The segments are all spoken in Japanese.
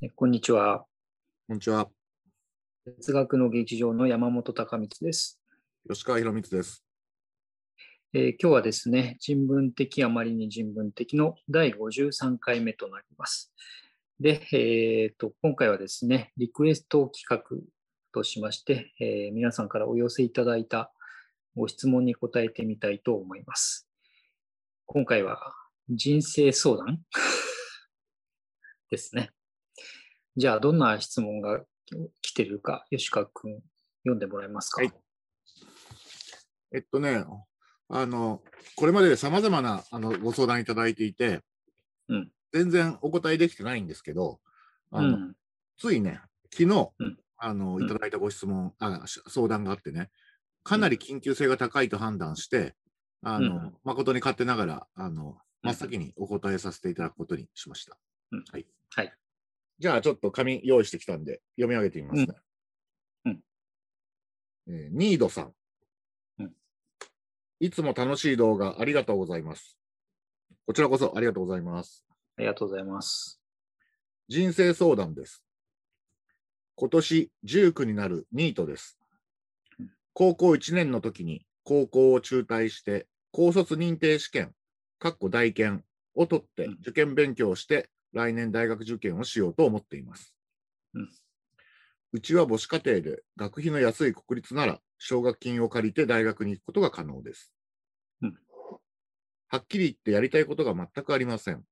えこんにちは。こんにちは。哲学の劇場の山本隆光です。吉川博光です。えー今日はですね、人文的あまりに人文的の第53回目となります。で、えーと、今回はですね、リクエスト企画としまして、えー皆さんからお寄せいただいたご質問に答えてみたいと思います。今回は人生相談？ですね。じゃあ、どんな質問が来てるか、吉川君、読んでもらえますか？はい。えっとね、あの、これまで様々なあのご相談いただいていて、うん。全然お答えできてないんですけど、あのうん。ついね、昨日、うん。あの、うん。いただいたご質問、あし相談があってね、かなり緊急性が高いと判断して、あの、うん。誠に勝手ながら、あの、真っ先にお答えさせていただくことにしました。うん。はい。はい。じゃあ、ちょっと紙用意してきたんで、読み上げてみますね。うんえーニードさん。うんいつも楽しい動画ありがとうございます。こちらこそありがとうございます。ありがとうございます。人生相談です。今年19になるニートですうん。高校1年の時に高校を中退して、高卒認定試験、かっこ大検を取ってうん受験勉強をして、来年大学受験をしようと思っています。うんうちは母子家庭で学費の安い国立なら奨学金を借りて大学に行くことが可能です。うんはっきり言ってやりたいことが全くありません。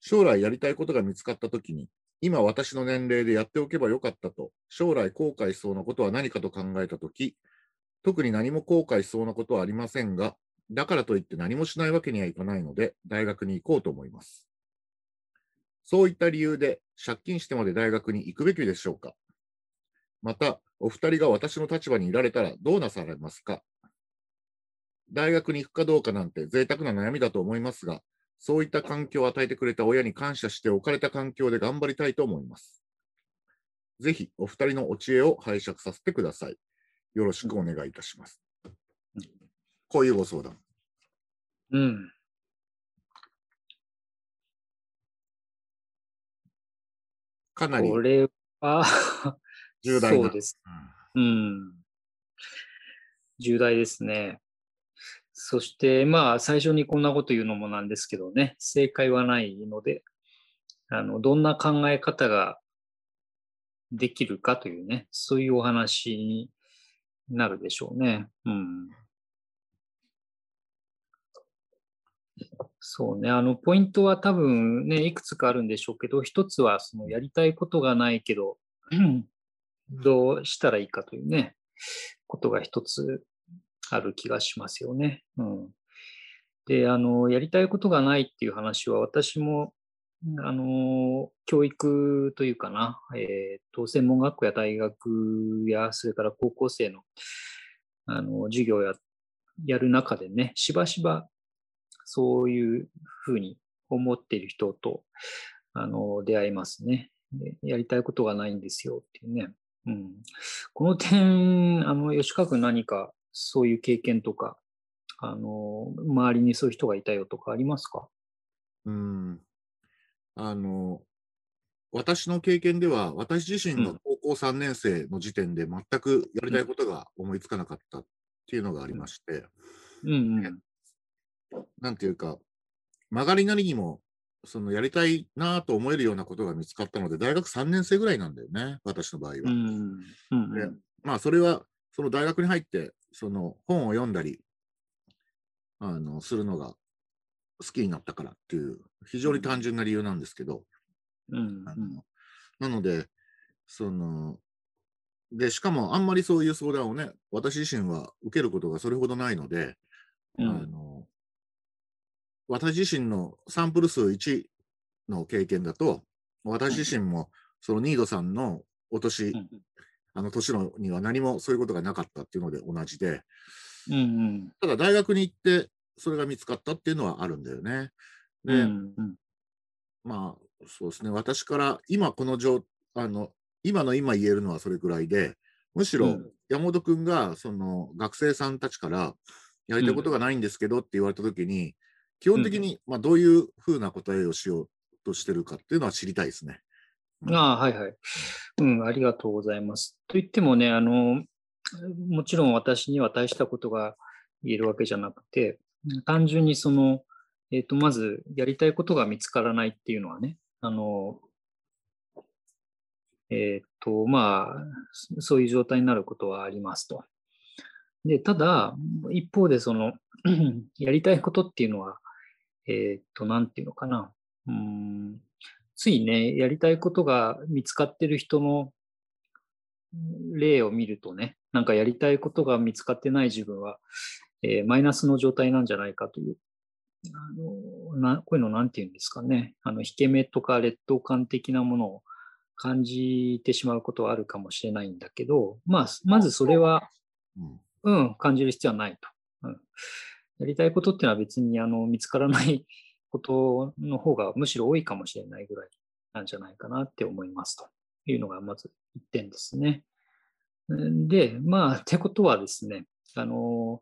将来やりたいことが見つかったときに、今私の年齢でやっておけばよかったと、将来後悔しそうなことは何かと考えたとき、特に何も後悔しそうなことはありませんが、だからといって何もしないわけにはいかないので、大学に行こうと思います。そういった理由で借金してまで大学に行くべきでしょうかまた、お二人が私の立場にいられたらどうなされますか大学に行くかどうかなんて贅沢な悩みだと思いますが、そういった環境を与えてくれた親に感謝して置かれた環境で頑張りたいと思います。ぜひお二人のお知恵を拝借させてください。よろしくお願いいたします。こういうご相談。うん。かなりこれは、重大な。そうです。うん。重大ですね。そして、まあ、最初にこんなこと言うのもなんですけどね、正解はないので、あの、どんな考え方ができるかというね、そういうお話になるでしょうね。うん。そうね、あの、ポイントは多分ね、いくつかあるんでしょうけど、一つは、その、やりたいことがないけど、うんどうしたらいいかというね、ことが一つある気がしますよね。うん。で、あの、やりたいことがないっていう話は、私も、あの、教育というかな、えっ、と、専門学校や大学や、それから高校生の、あの、授業や、やる中でね、しばしば、そういうふうに思っている人と、あの、出会いますね。でやりたいことがないんですよっていうね。うん。この点、あの、吉川君何かそういう経験とか、あの、周りにそういう人がいたよとかありますか？うん。あの、私の経験では、私自身がうん高校3年生の時点で全くやりたいことが思いつかなかったっていうのがありまして、うんうん。なんていうか、曲がりなりにも、そのやりたいなと思えるようなことが見つかったので、大学3年生ぐらいなんだよね、私の場合は。うん。うんでまあ、それは、その大学に入って、その本を読んだり、あの、するのが好きになったからっていう、非常に単純な理由なんですけど、うん。あのなので、その、で、しかもあんまりそういう相談をね、私自身は受けることがそれほどないので、うんあの、私自身のサンプル数1の経験だと、私自身もそのニードさんのお年、うんあの年のには何もそういうことがなかったっていうので同じで、うんうん。ただ大学に行ってそれが見つかったっていうのはあるんだよね。で、うんうん。まあ、そうですね、私から今この状、あの、今の今言えるのはそれくらいで、むしろうん。山本君がその学生さんたちからやりたいことがないんですけどって言われたときに、基本的にまあどういうふうな答えをしようとしてるかっていうのは知りたいですね。ああ、はいはい。うん、ありがとうございます。と言ってもね、あの、もちろん私には大したことが言えるわけじゃなくて、単純にその、えっ、ー、と、まずやりたいことが見つからないっていうのはね、あの、えっ、ー、と、まあ、そういう状態になることはありますと。で、ただ、一方でその、やりたいことっていうのは、えっ、ー、と、なんていうのかな。うん。ついね、やりたいことが見つかってる人の例を見るとね、なんかやりたいことが見つかってない自分は、えー、マイナスの状態なんじゃないかという、あのなこういうのなんて言うんですかね、あの引け目とか劣等感的なものを感じてしまうことはあるかもしれないんだけど、まあ、まずそれは、うん、感じる必要はないと。うん、やりたいことっていうのは別にあの見つからないことの方がむしろ多いかもしれないぐらいなんじゃないかなって思いますというのがまず1点ですね。で、まあ、ってことはですね、あの、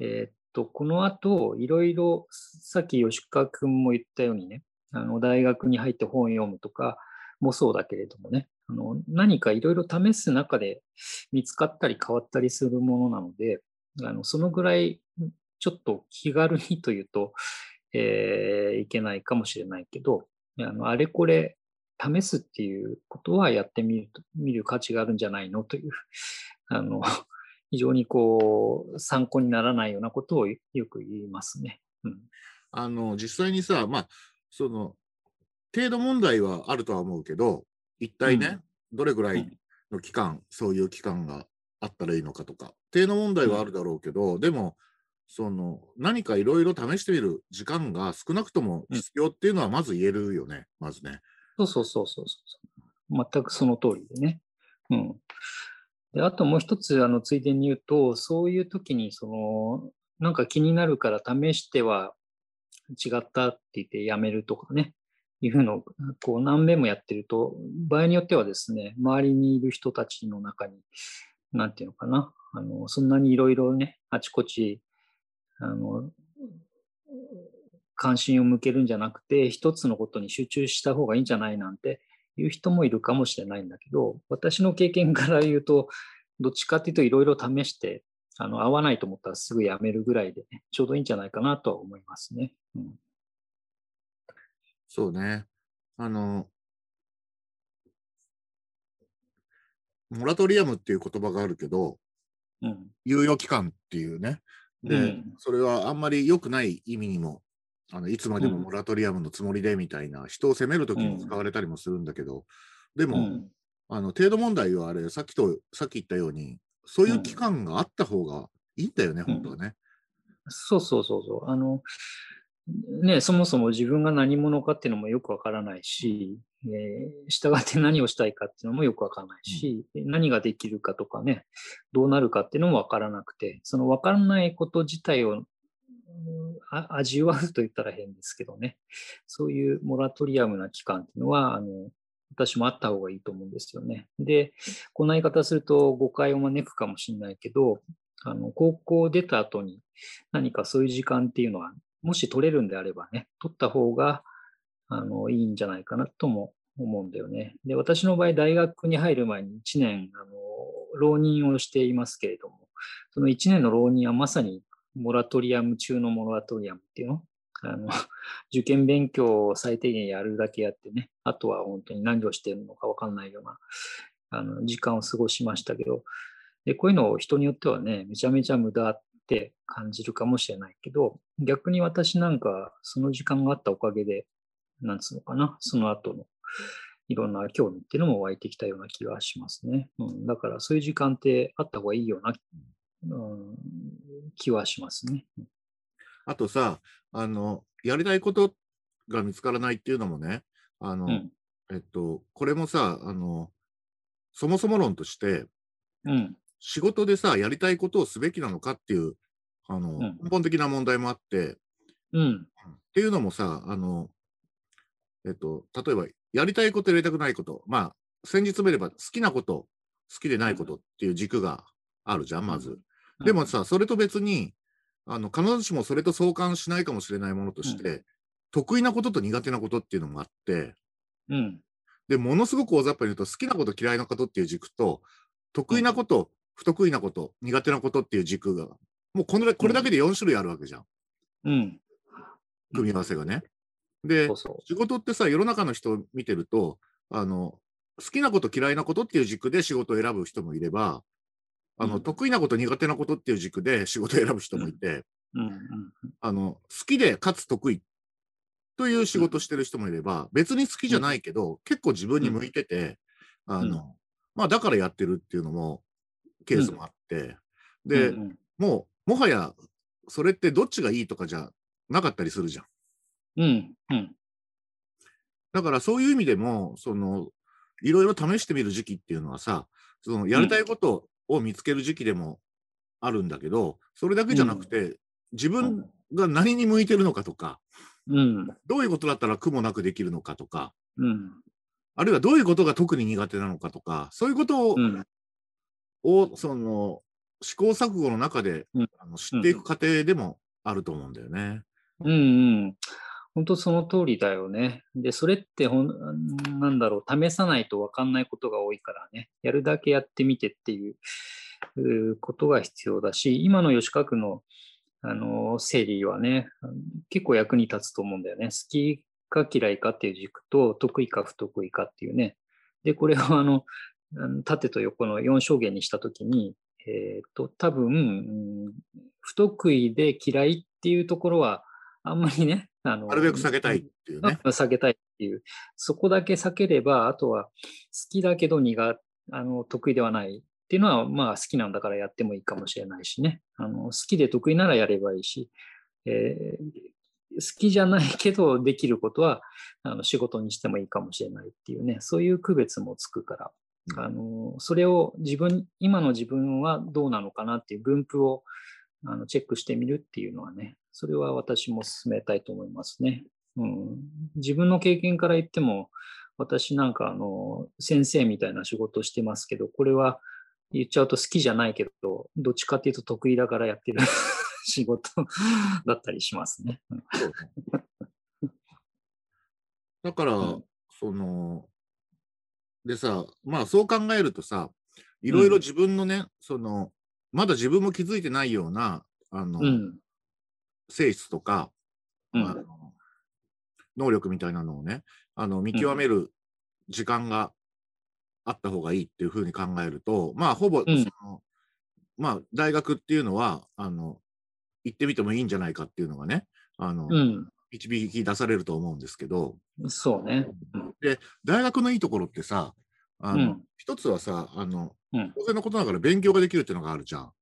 えー、っと、この後、いろいろ、さっき吉川君も言ったようにね、あの大学に入って本読むとかもそうだけれどもね、あの何かいろいろ試す中で見つかったり変わったりするものなので、あのそのぐらいちょっと気軽にというと、えー、いけないかもしれないけど、あのあれこれ試すっていうことはやってみる見る価値があるんじゃないのという、あの、非常にこう、参考にならないようなことをよく言いますね。うん、あの、実際にさ、まあ、その、程度問題はあるとは思うけど、一体ね、うん、どれぐらいの期間、うん、そういう期間があったらいいのかとか、程度問題はあるだろうけど、でも、その何かいろいろ試してみる時間が少なくとも必要っていうのはまず言えるよね、まずね。そうそうそうそうそう。全くその通りでね。うん。で、あともう一つ、あの、ついでに言うと、そういう時に、その、なんか気になるから試しては違ったって言ってやめるとかね、いうのを、こう何遍もやってると、場合によってはですね、周りにいる人たちの中に、なんていうのかな、あの、そんなにいろいろね、あちこち、あの、関心を向けるんじゃなくて、一つのことに集中した方がいいんじゃないなんていう人もいるかもしれないんだけど、私の経験から言うと、どっちかっていうといろいろ試して、あの合わないと思ったらすぐやめるぐらいで、ね、ちょうどいいんじゃないかなとは思いますね。うん、そうね。あの、モラトリアムっていう言葉があるけど、うん、猶予期間っていうね。で、うん、それはあんまり良くない意味にもあのいつまでもモラトリアムのつもりでみたいな、人を責めるときに使われたりもするんだけど、でも、あの程度問題はあれ、さっきと、さっき言ったように、そういう期間があった方がいいんだよね、本当はね。そうそうそうそう。あの、ね、そもそも自分が何者かっていうのもよくわからないし、えー、従って何をしたいかっていうのもよくわからないし、うん、何ができるかとかね、どうなるかっていうのもわからなくて、そのわからないこと自体を味わうと言ったら変ですけどね、そういうモラトリアムな期間っていうのは、あの私もあった方がいいと思うんですよね。で、こんな言い方すると誤解を招くかもしれないけど、あの高校出た後に何かそういう時間っていうのは、もし取れるんであればね、取った方があのいいんじゃないかなとも思うんだよね。で、私の場合、大学に入る前に1年、あの浪人をしていますけれども、その1年の浪人はまさにモラトリアム中のモラトリアムっていうの？あの 受験勉強を最低限やるだけやってね、あとは本当に何をしてるのか分かんないようなあの時間を過ごしましたけど、でこういうのを人によってはね、めちゃめちゃ無駄って感じるかもしれないけど、逆に私なんかその時間があったおかげで、なんつうのかな、その後のいろんな興味っていうのも湧いてきたような気がしますね。うん、だからそういう時間ってあった方がいいようなうん、気はしますね。あとさ、あの、やりたいことが見つからないっていうのもね、あの、うん、えっと、これもさ、あの、そもそも論として、うん、仕事でさ、やりたいことをすべきなのかっていう、あの、根本的な問題もあって、うん、っていうのもさ、あの、えっと、例えば、やりたいことやりたくないこと、まあ、先日見れば好きなこと、好きでないことっていう軸があるじゃん、まず。でもさ、それと別に、あの必ずしもそれと相関しないかもしれないものとして、得意なことと苦手なことっていうのもあって、うん。で、ものすごく大雑把に言うと、好きなこと、嫌いなことっていう軸と、得意なこと、不得意なこと、苦手なことっていう軸が、もうこのこれだけで4種類あるわけじゃん。うん。組み合わせがね。で仕事ってさ、世の中の人を見てると、あの、好きなこと、嫌いなことっていう軸で仕事を選ぶ人もいれば、あの、うん得意なこと、苦手なことっていう軸で仕事を選ぶ人もいて、う。うん。うん。あの、好きでかつ得意という仕事してる人もいれば、別に好きじゃないけど、結構自分に向いてて、あの、うんまあだからやってるっていうのも、ケースもあって、で、もう、もはや、それってどっちがいいとかじゃなかったりするじゃん。うん。うん。だからそういう意味でも、その、いろいろ試してみる時期っていうのはさ、その、やりたいことを見つける時期でもあるんだけど、それだけじゃなくて、自分が何に向いてるのかとか、うん。どういうことだったら苦もなくできるのかとか、うん。あるいはどういうことが特に苦手なのかとか、そういうことを、うん。をその、試行錯誤の中で、うんあの知っていく過程でもあると思うんだよね。うんうん。本当その通りだよね。で、それってほん、なんだろう、試さないと分かんないことが多いからね、やるだけやってみてっていううことが必要だし、今の吉川区の、あの、整理はね、結構役に立つと思うんだよね。好きか嫌いかっていう軸と、得意か不得意かっていうね。で、これをあの、縦と横の4証言にしたときに、えっ、と、多分、不得意で嫌いっていうところは、あんまりね、あの、なるべく避けたいっていうね。うん避けたいっていう、そこだけ避ければ、あとは好きだけど苦あの得意ではないっていうのは、まあ好きなんだからやってもいいかもしれないしね。あの好きで得意ならやればいいし、えー好きじゃないけどできることはあの仕事にしてもいいかもしれないっていうね、そういう区別もつくから、あのそれを自分、今の自分はどうなのかなっていう分布をあのチェックしてみるっていうのはね、それは私も進めたいと思いますね。うん、自分の経験から言っても、私なんかあの先生みたいな仕事をしてますけど、これは言っちゃうと好きじゃないけど、どっちかっていうと得意だからやってる 仕事だったりしますね。だから、うんその、でさ、まあそう考えるとさ、いろいろ自分のね、その、まだ自分も気づいてないような、あの、うん。性質とか、うんあの能力みたいなのをね、あの、見極める時間があった方がいいっていうふうに考えると、まあほぼ、うんそのまあ大学っていうのは、あの、行ってみてもいいんじゃないかっていうのがね、あの、うん。導き出されると思うんですけど、そうね。うん大学のいいところってさ、あの、うん一つはさ、あの、うん当然のことながら勉強ができるっていうのがあるじゃん。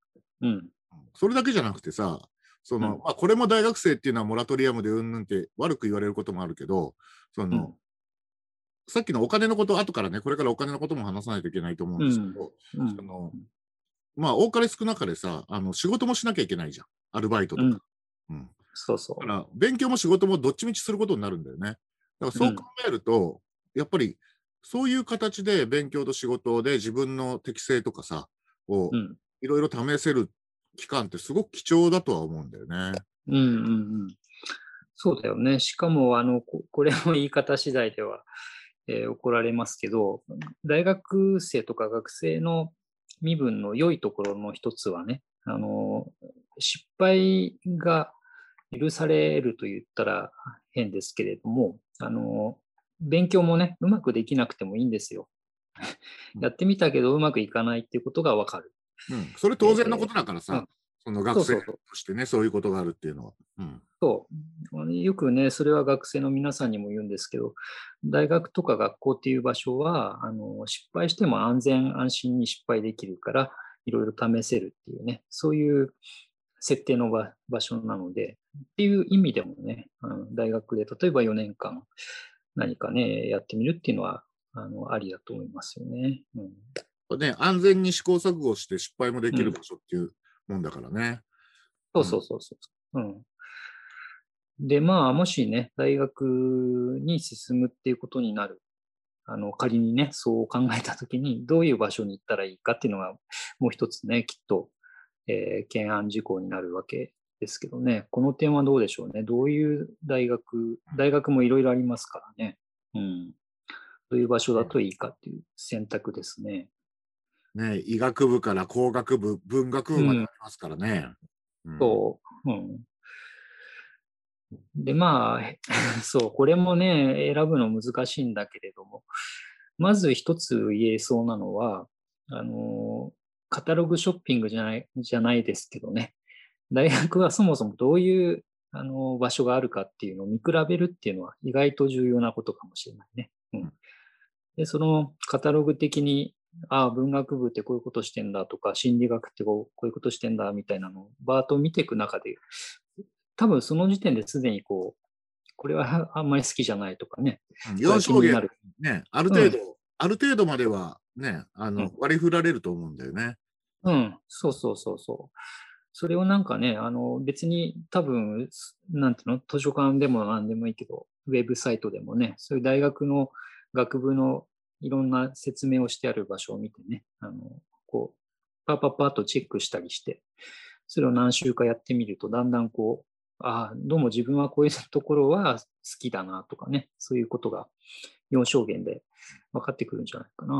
うん。それだけじゃなくてさ、その、うんまあ、これも大学生っていうのはモラトリアムでうんぬんって悪く言われることもあるけど、その、うんさっきのお金のこと、後からね、これからお金のことも話さないといけないと思うんですけど、うんその、まあ、多かれ少なかれさ、あの、仕事もしなきゃいけないじゃん。アルバイトとか。うんうんそうそだから、勉強も仕事もどっちみちすることになるんだよね。だからそう考えると、やっぱり、そういう形で勉強と仕事で自分の適性とかさ、を。いろいろ試せる期間ってすごく貴重だとは思うんだよね。うんうんうん。そうだよね。しかも、あの、ここれも言い方次第では、えー怒られますけど、大学生とか学生の身分の良いところの一つはね、あの、失敗が許されると言ったら変ですけれども、あの、勉強もね、うまくできなくてもいいんですよ。やってみたけどうまくいかないっていうことがわかる。うん。それ当然のことだからさ、うんその学生としてね、そういうことがあるっていうのは。うん。そう。よくね、それは学生の皆さんにも言うんですけど、大学とか学校っていう場所は、あの失敗しても安全安心に失敗できるから、いろいろ試せるっていうね、そういう設定の場場所なので、っていう意味でもね、あの大学で例えば4年間何かね、やってみるっていうのは、あのありだと思いますよね。うんね、安全に試行錯誤して失敗もできる場所っていうもんだからね。そうそうそうそう。うん。で、まあ、もしね、大学に進むっていうことになる。あの、仮にね、そう考えたときに、どういう場所に行ったらいいかっていうのが、もう一つね、きっと、えー懸案事項になるわけですけどね、この点はどうでしょうね。どういう大学、大学もいろいろありますからね。うん。どういう場所だといいかっていう選択ですね。ね、医学部から工学部、文学部までありますからね。うんそう。うん。で、まあ、そう、これもね、選ぶの難しいんだけれども、まず一つ言えそうなのは、あの、カタログショッピングじゃない、じゃないですけどね、大学はそもそもどういうあの場所があるかっていうのを見比べるっていうのは意外と重要なことかもしれないね。うん、で、そのカタログ的に、ああ、文学部ってこういうことしてんだとか、心理学ってこうこういうことしてんだみたいなのをバーッと見ていく中で、多分その時点ですでにこう、これは あんまり好きじゃないとかね。4証言気になる。ね、ある程度、ある程度まではね、あの、うん割り振られると思うんだよね。うん、そうそうそうそう。それをなんかね、あの別に多分、なんていうの、図書館でも何でもいいけど、ウェブサイトでもね、そういう大学の学部のいろんな説明をしてある場所を見てね、あのこう、パッパッパッとチェックしたりして、それを何週かやってみると、だんだんこう、ああ、どうも自分はこういうところは好きだなとかね、そういうことが4証言で分かってくるんじゃないかな。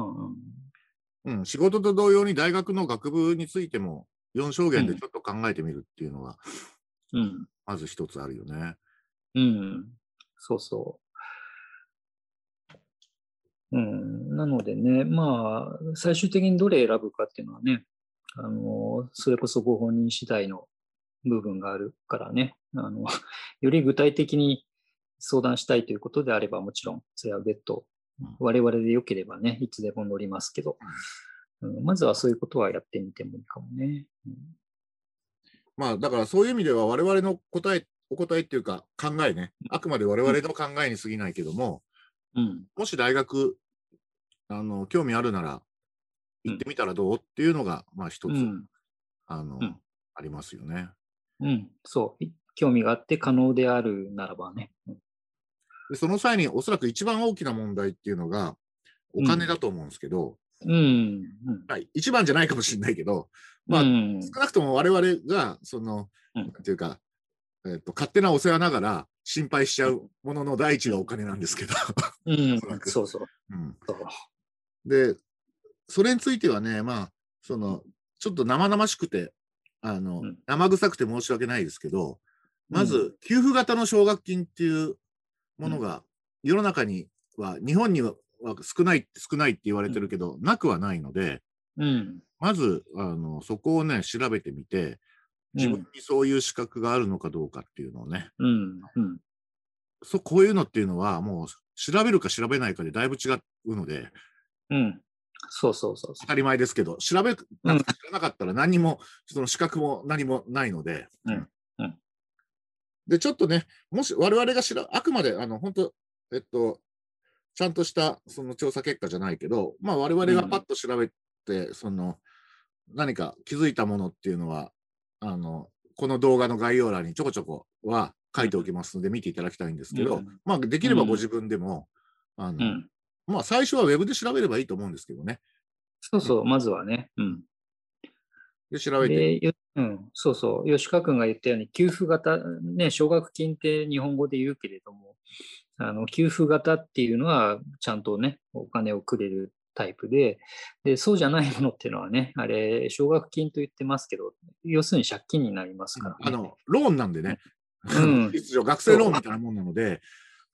うん。うん、仕事と同様に大学の学部についても4証言でちょっと考えてみるっていうのは、うん。まず一つあるよね。うん、そうそう。うん、なのでね、まあ、最終的にどれ選ぶかっていうのはね、あの、それこそご本人次第の部分があるからね、あの、より具体的に相談したいということであれば、もちろん、それは別途うん、我々で良ければね、いつでも乗りますけど、うん、まずはそういうことはやってみてもいいかもね。うんまあ、だからそういう意味では我々の答え、お答えっていうか考えね、あくまで我々の考えに過ぎないけども、うん、もし大学、あの、興味あるなら、行ってみたらどう？っていうのが、まあ一つ、うん、あの、うん。ありますよね。うん、そう。興味があって可能であるならばね。その際におそらく一番大きな問題っていうのが、お金だと思うんですけど、うん。一番じゃないかもしれないけど、まあうん。少なくとも我々が、その、うん。なんていうか、えっと、勝手なお世話ながら心配しちゃうものの第一がお金なんですけど、うん。おそうそう。で、それについてはね、まあ、その、ちょっと生々しくて、あの、うん。生臭くて申し訳ないですけど、まうず、給付型の奨学金っていうものが、世の中には、日本にはは少ない、少ないって言われてるけど、なくはないので、うん。まず、あの、そこをね、調べてみて、自分にそういう資格があるのかどうかっていうのをね、うん。うん。そこういうのっていうのは、もう、調べるか調べないかでだいぶ違うので、うん。そうそうそうそ当たり前ですけど、調べなくて知らなかったら何にも、その資格も何もないので。うんうんで、ちょっとね、もし我々が知ら、あくまで、あの、本当えっと、ちゃんとしたその調査結果じゃないけど、まあ我々がパッと調べて、その、何か気づいたものっていうのは、あの、この動画の概要欄にちょこちょこは書いておきますので見ていただきたいんですけど、うんまあできればご自分でも、あの、う。うん。まあ最初はウェブで調べればいいと思うんですけどね。そうそう、まずはね。うん。で、調べて、うん、そうそう、吉川君が言ったように、給付型、ね、奨学金って日本語で言うけれども、あの給付型っていうのは、ちゃんとね、お金をくれるタイプで、で、そうじゃないものっていうのはね、あれ、奨学金と言ってますけど、要するに借金になりますから、ね。あの、ローンなんでね、うん 学生ローンみたいなもんなので、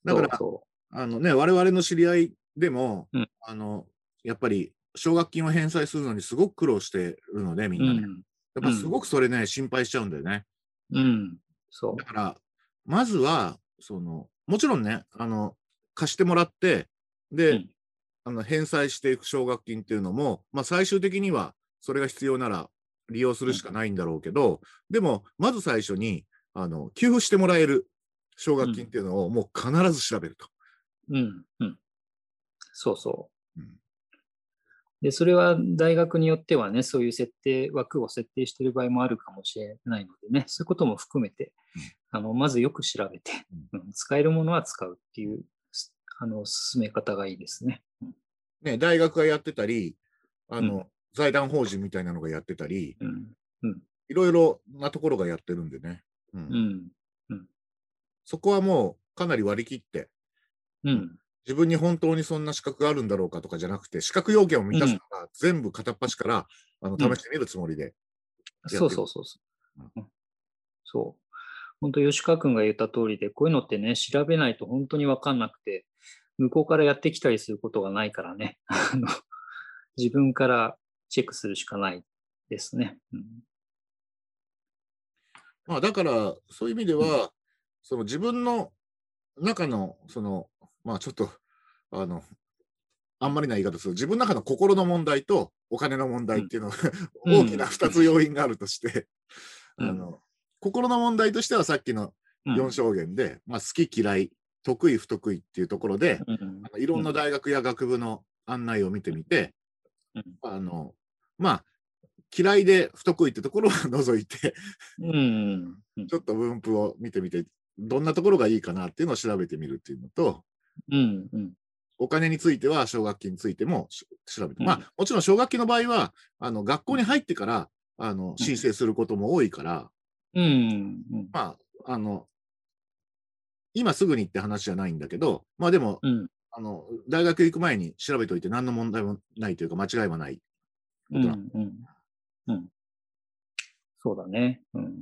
だから、そあのね、我々の知り合いでも、うんあの、やっぱり、奨学金を返済するのにすごく苦労してるので、みう。んなね。うん。やっぱすごくそれね、心配しちゃうんだよね。うん。そだから、まずは、その、もちろんね、あの、貸してもらって、で、うんあの返済していく奨学金っていうのも、まあ最終的にはそれが必要なら利用するしかないんだろうけど、でも、まず最初に、あの、給付してもらえる奨学金っていうのをもう必ず調べると。う。うん。うん。そうそう。うんで、それは大学によってはね、そういう設定、枠を設定している場合もあるかもしれないのでね、そういうことも含めて、あのまずよく調べて、うん使えるものは使うっていう、すあの進め方がいいですね。うんね、大学がやってたり、あの、うん財団法人みたいなのがやってたり、うんいろいろなところがやってるんでね。うんうん。そこはもうかなり割り切って、うん。自分に本当にそんな資格があるんだろうかとかじゃなくて、資格要件を満たすのが全部片っ端から、あの試してみるつもりで。そうそうそうそう。うんそう。本当、吉川君が言った通りで、こういうのってね、調べないと本当に分かんなくて、向こうからやってきたりすることがないからね、あの自分からチェックするしかないですね。うん。まあ、だから、そういう意味では、その自分の中の、その、まあちょっと、あの、あんまりな言い方すると、自分の中の心の問題とお金の問題っていうの、うん。大きな2つ要因があるとして、うん。あの、心の問題としてはさっきのうん。4証言で、まあ好き嫌い、得意不得意っていうところで、うん。いろんな大学や学部の案内を見てみて、うん。あの、まあ、嫌いで不得意ってところは 除いて、ちょっと分布を見てみて、どんなところがいいかなっていうのを調べてみるっていうのと、うん。うん。お金については奨学金についてもし調べて、うん。まあもちろん奨学金の場合は、あの学校に入ってからあの申請することも多いから、うん。うん。まあ、あの、今すぐにって話じゃないんだけど、まあでも、うんあの、大学行く前に調べておいて何の問題もないというか間違いはない。うんうんうんそうだね。うん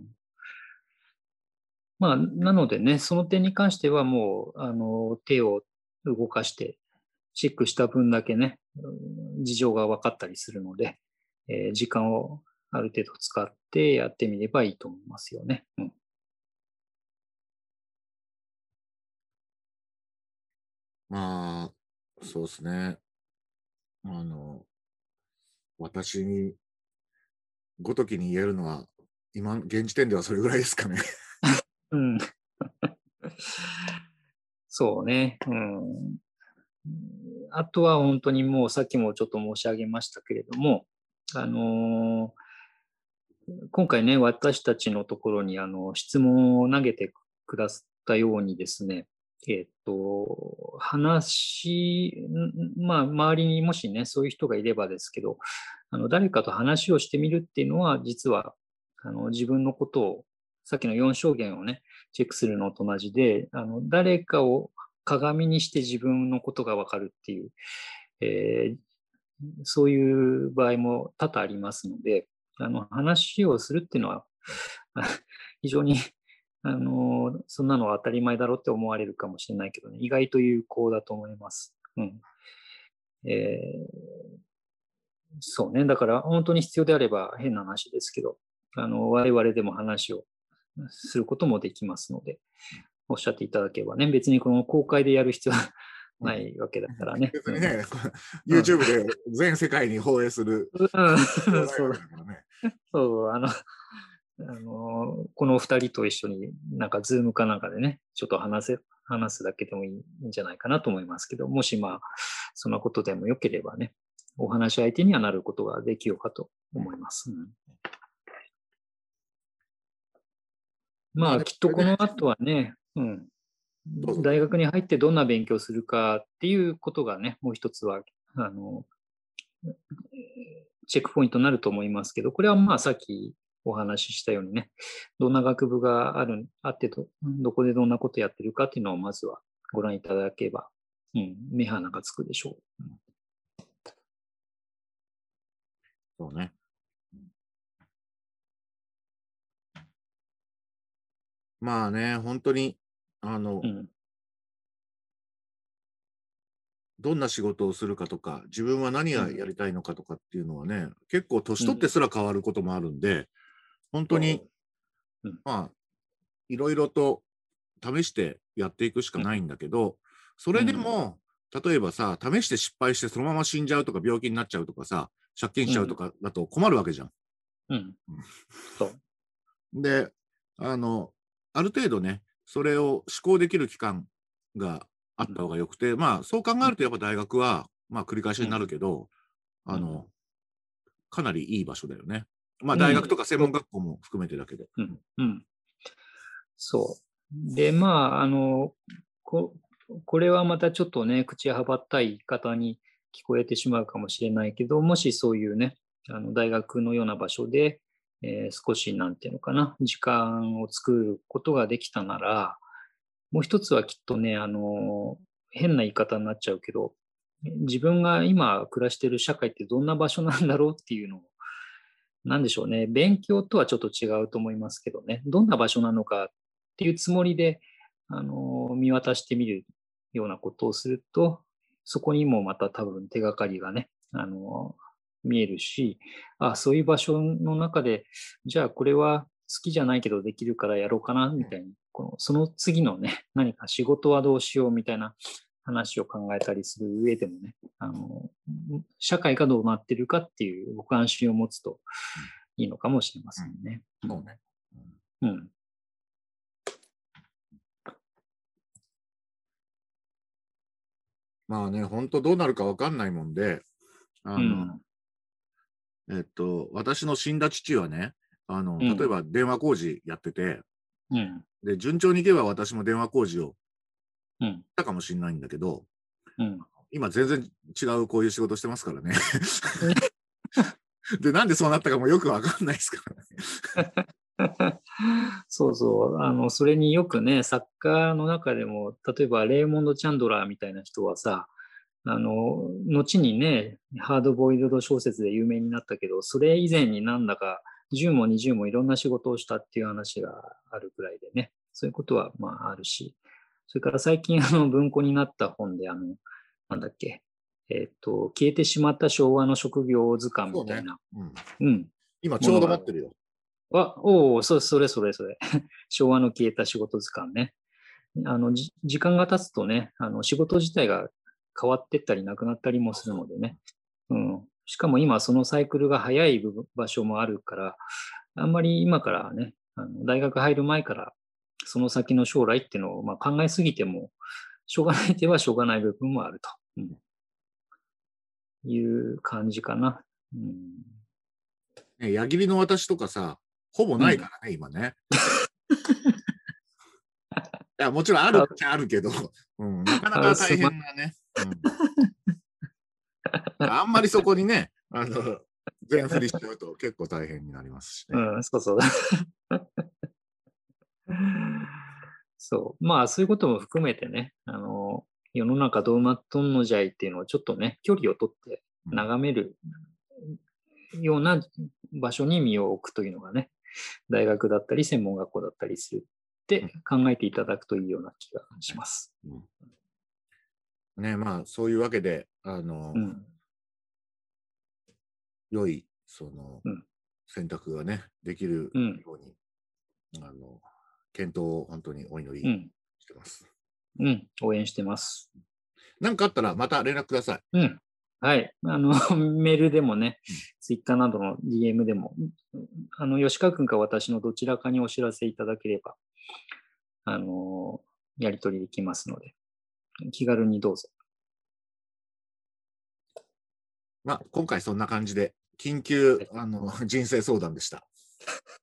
まあ、なのでね、その点に関してはもう、あの、手を動かして、チェックした分だけね、うん事情が分かったりするので、えー時間をある程度使ってやってみればいいと思いますよね。うんまあ、そうですね。あの、私に、ごときに言えるのは、今、現時点ではそれぐらいですかね。うん。そうね。うん。あとは本当にもうさっきもちょっと申し上げましたけれども、あのー今回ね、私たちのところにあの質問を投げてくださったようにですね、えっと、話、まあ、周りにもしね、そういう人がいればですけど、あの誰かと話をしてみるっていうのは、実はあの自分のことを、さっきの4証言をね、チェックするのと同じで、あの誰かを鏡にして自分のことがわかるっていう、えーそういう場合も多々ありますので、あの話をするっていうのは、非常にあのそんなのは当たり前だろうって思われるかもしれないけどね、意外と有効だと思います。うんえーそうね、だから本当に必要であれば変な話ですけど、あの我々でも話をすることもできますので、おっしゃっていただければね、別にこの公開でやる必要はないわけだからね。別にね、YouTube で全世界に放映する。うん。そう、あの、あのこの二人と一緒になんかズームかなんかでね、ちょっと話せ、話すだけでもいいんじゃないかなと思いますけど、もしまあ、そんなことでもよければね、お話し相手にはなることができようかと思います。うん。まあ、まあきっとこの後はね、うん。大学に入ってどんな勉強するかっていうことがね、もう一つは、あの、チェックポイントになると思いますけど、これはまあさっきお話ししたようにね、どんな学部がある、あってど、どこでどんなことやってるかっていうのをまずはご覧いただければ、うん、目鼻がつくでしょう。そうね。まあね、本当に、あの、うん、どんな仕事をするかとか、自分は何がやりたいのかとかっていうのはね、結構年取ってすら変わることもあるんで、本当に、うんまあ、いろいろと試してやっていくしかないんだけど、それでも、例えばさ、試して失敗してそのまま死んじゃうとか病気になっちゃうとかさ、借金しちゃうとかだと困るわけじゃん。うん。そう。で、あの、ある程度ね、それを思考できる期間があった方がよくて、まあ、そう考えるとやっぱ大学は、まあ、繰り返しになるけど、あの、かなりいい場所だよね。まあ、大学とか専門学校も含めてだけど。うん。うん。そう。で、まあ、あの、ここれはまたちょっとね、口はばったい方に聞こえてしまうかもしれないけど、もしそういうね、あの大学のような場所で、えー少し、なんていうのかな、時間を作ることができたなら、もう一つはきっとね、あの、変な言い方になっちゃうけど、自分が今暮らしてる社会ってどんな場所なんだろうっていうのを、なんでしょうね、勉強とはちょっと違うと思いますけどね、どんな場所なのかっていうつもりで、あの、見渡してみるようなことをすると、そこにもまた多分手がかりがね、あの、見えるし、あ、そういう場所の中で、じゃあこれは好きじゃないけどできるからやろうかな、みたいに、このその次のね、何か仕事はどうしようみたいな話を考えたりする上でもね、あの、社会がどうなってるかっていうご関心を持つといいのかもしれませんね。そうね。うん。まあね、本当どうなるかわかんないもんで、あの、うん。えっと、私の死んだ父はね、あの、ん例えば電話工事やってて、うん。で、順調にいけば私も電話工事をたかもしれないんだけど、うん。今全然違うこういう仕事してますからね。で、なんでそうなったかもよくわかんないですからね。そうそう。あの、それによくね、作家の中でも、例えばレーモンド・チャンドラーみたいな人はさ、あの、後にね、ハードボイルド小説で有名になったけど、それ以前になんだか10も20もいろんな仕事をしたっていう話があるくらいでね、そういうことはまああるし、それから最近 あの文庫になった本で、あの、なんだっけ、えっ、と、消えてしまった昭和の職業図鑑みたいな。うん、うん。今ちょうど持ってるよ。あ、おお、そそれそれそれ。昭和の消えた仕事図鑑ね。あの、じ時間が経つとね、あの、仕事自体が変わってったりなくなったりもするのでね。うん。しかも今そのサイクルが早い場所もあるから、あんまり今からね、あの大学入る前からその先の将来っていうのをまあ考えすぎても、しょうがないってはしょうがない部分もあると。うん、いう感じかな。うんね、矢切の私とかさ、ほぼないからね、今ね。いや、もちろんあるっちゃあるけど、うん、なかなか大変なね。うん、あんまりそこにね、あの、全振りしちゃうと結構大変になりますしね。うん、そうそう。そう。まあ、そういうことも含めてね、あの、世の中どうなっとんのじゃいっていうのをちょっとね、距離をとって眺めるような場所に身を置くというのがね、大学だったり専門学校だったりするって考えていただくといいような気がします。うん、ね、まあ、そういうわけで、あの、うん、良い、その、うん。選択がね、できるうん。ように、あの、検討を本当にお祈りうん、してます。うん、応援してます。何かあったらまた連絡ください。うん。はい。あの、メールでもね、ツイッターなどの DM でも、あの、吉川君か私のどちらかにお知らせいただければ、あの、やり取りできますので、気軽にどうぞ。まあ、今回そんな感じで、緊急、あの、人生相談でした。